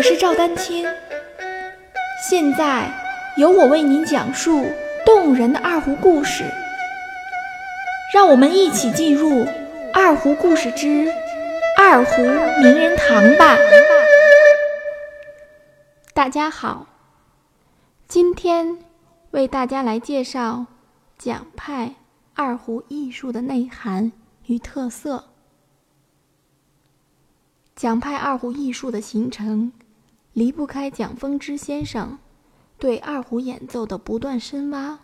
我是赵丹青，现在由我为您讲述动人的二胡故事，让我们一起进入《二胡故事之二胡名人堂》吧。大家好，今天为大家来介绍蒋派二胡艺术的内涵与特色。蒋派二胡艺术的形成，离不开蒋风之先生对二胡演奏的不断深挖，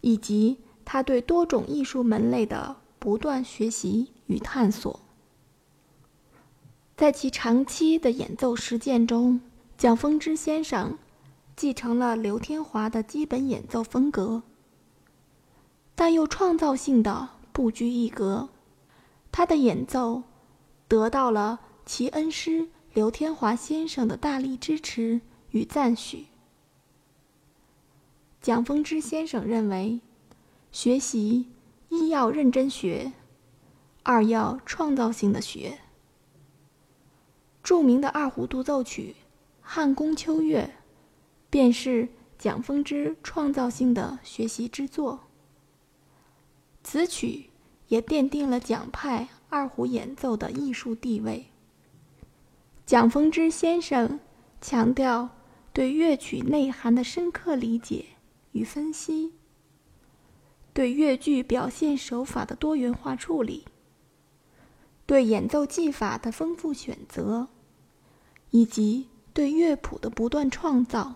以及他对多种艺术门类的不断学习与探索。在其长期的演奏实践中，蒋风之先生继承了刘天华的基本演奏风格，但又创造性的不拘一格。他的演奏。得到了其恩师刘天华先生的大力支持与赞许。蒋风之先生认为，学习一要认真学，二要创造性的学。著名的二胡独奏曲《汉宫秋月》，便是蒋风之创造性的学习之作。此曲也奠定了蒋派。二胡演奏的艺术地位。蒋风之先生强调对乐曲内涵的深刻理解与分析，对乐句表现手法的多元化处理，对演奏技法的丰富选择，以及对乐谱的不断创造。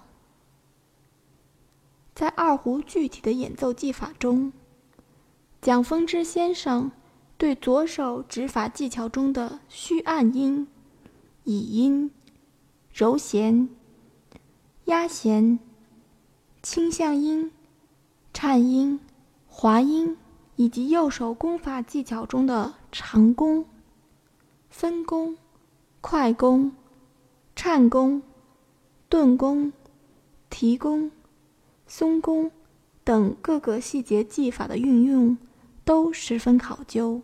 在二胡具体的演奏技法中，蒋风之先生。对左手指法技巧中的虚按音、倚音、柔弦、压弦、倾向音、颤音、滑音，以及右手弓法技巧中的长弓、分弓、快弓、颤弓、顿弓、提弓、松弓等各个细节技法的运用，都十分考究。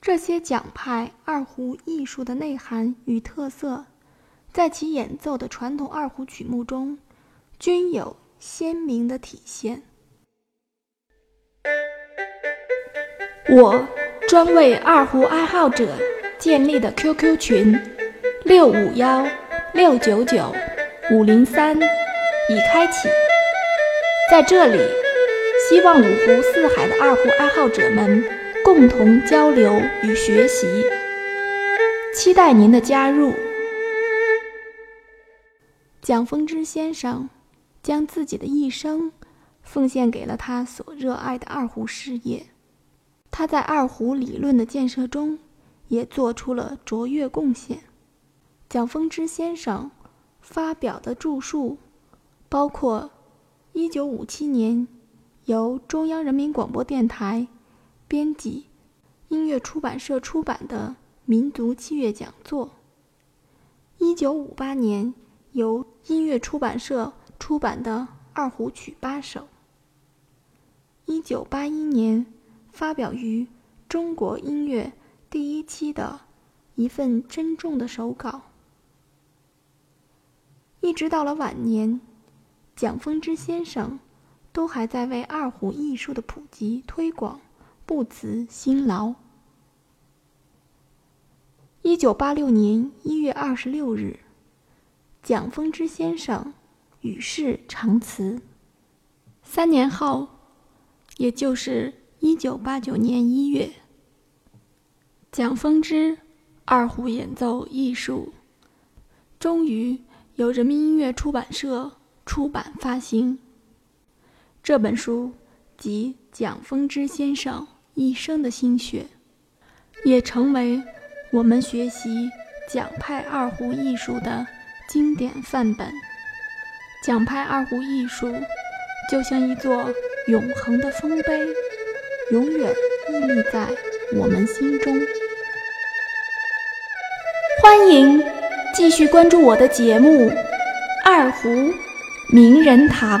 这些奖派二胡艺术的内涵与特色，在其演奏的传统二胡曲目中，均有鲜明的体现。我专为二胡爱好者建立的 QQ 群六五幺六九九五零三已开启，在这里，希望五湖四海的二胡爱好者们。共同交流与学习，期待您的加入。蒋风之先生将自己的一生奉献给了他所热爱的二胡事业，他在二胡理论的建设中也做出了卓越贡献。蒋风之先生发表的著述包括1957年由中央人民广播电台。编辑，音乐出版社出版的《民族器乐讲座》。一九五八年，由音乐出版社出版的《二胡曲八首》。一九八一年，发表于《中国音乐》第一期的一份珍重的手稿。一直到了晚年，蒋风之先生都还在为二胡艺术的普及推广。不辞辛劳。一九八六年一月二十六日，蒋风之先生与世长辞。三年后，也就是一九八九年一月，蒋风之二胡演奏艺术终于由人民音乐出版社出版发行。这本书即蒋风之先生。一生的心血，也成为我们学习蒋派二胡艺术的经典范本。蒋派二胡艺术就像一座永恒的丰碑，永远屹立在我们心中。欢迎继续关注我的节目《二胡名人堂》。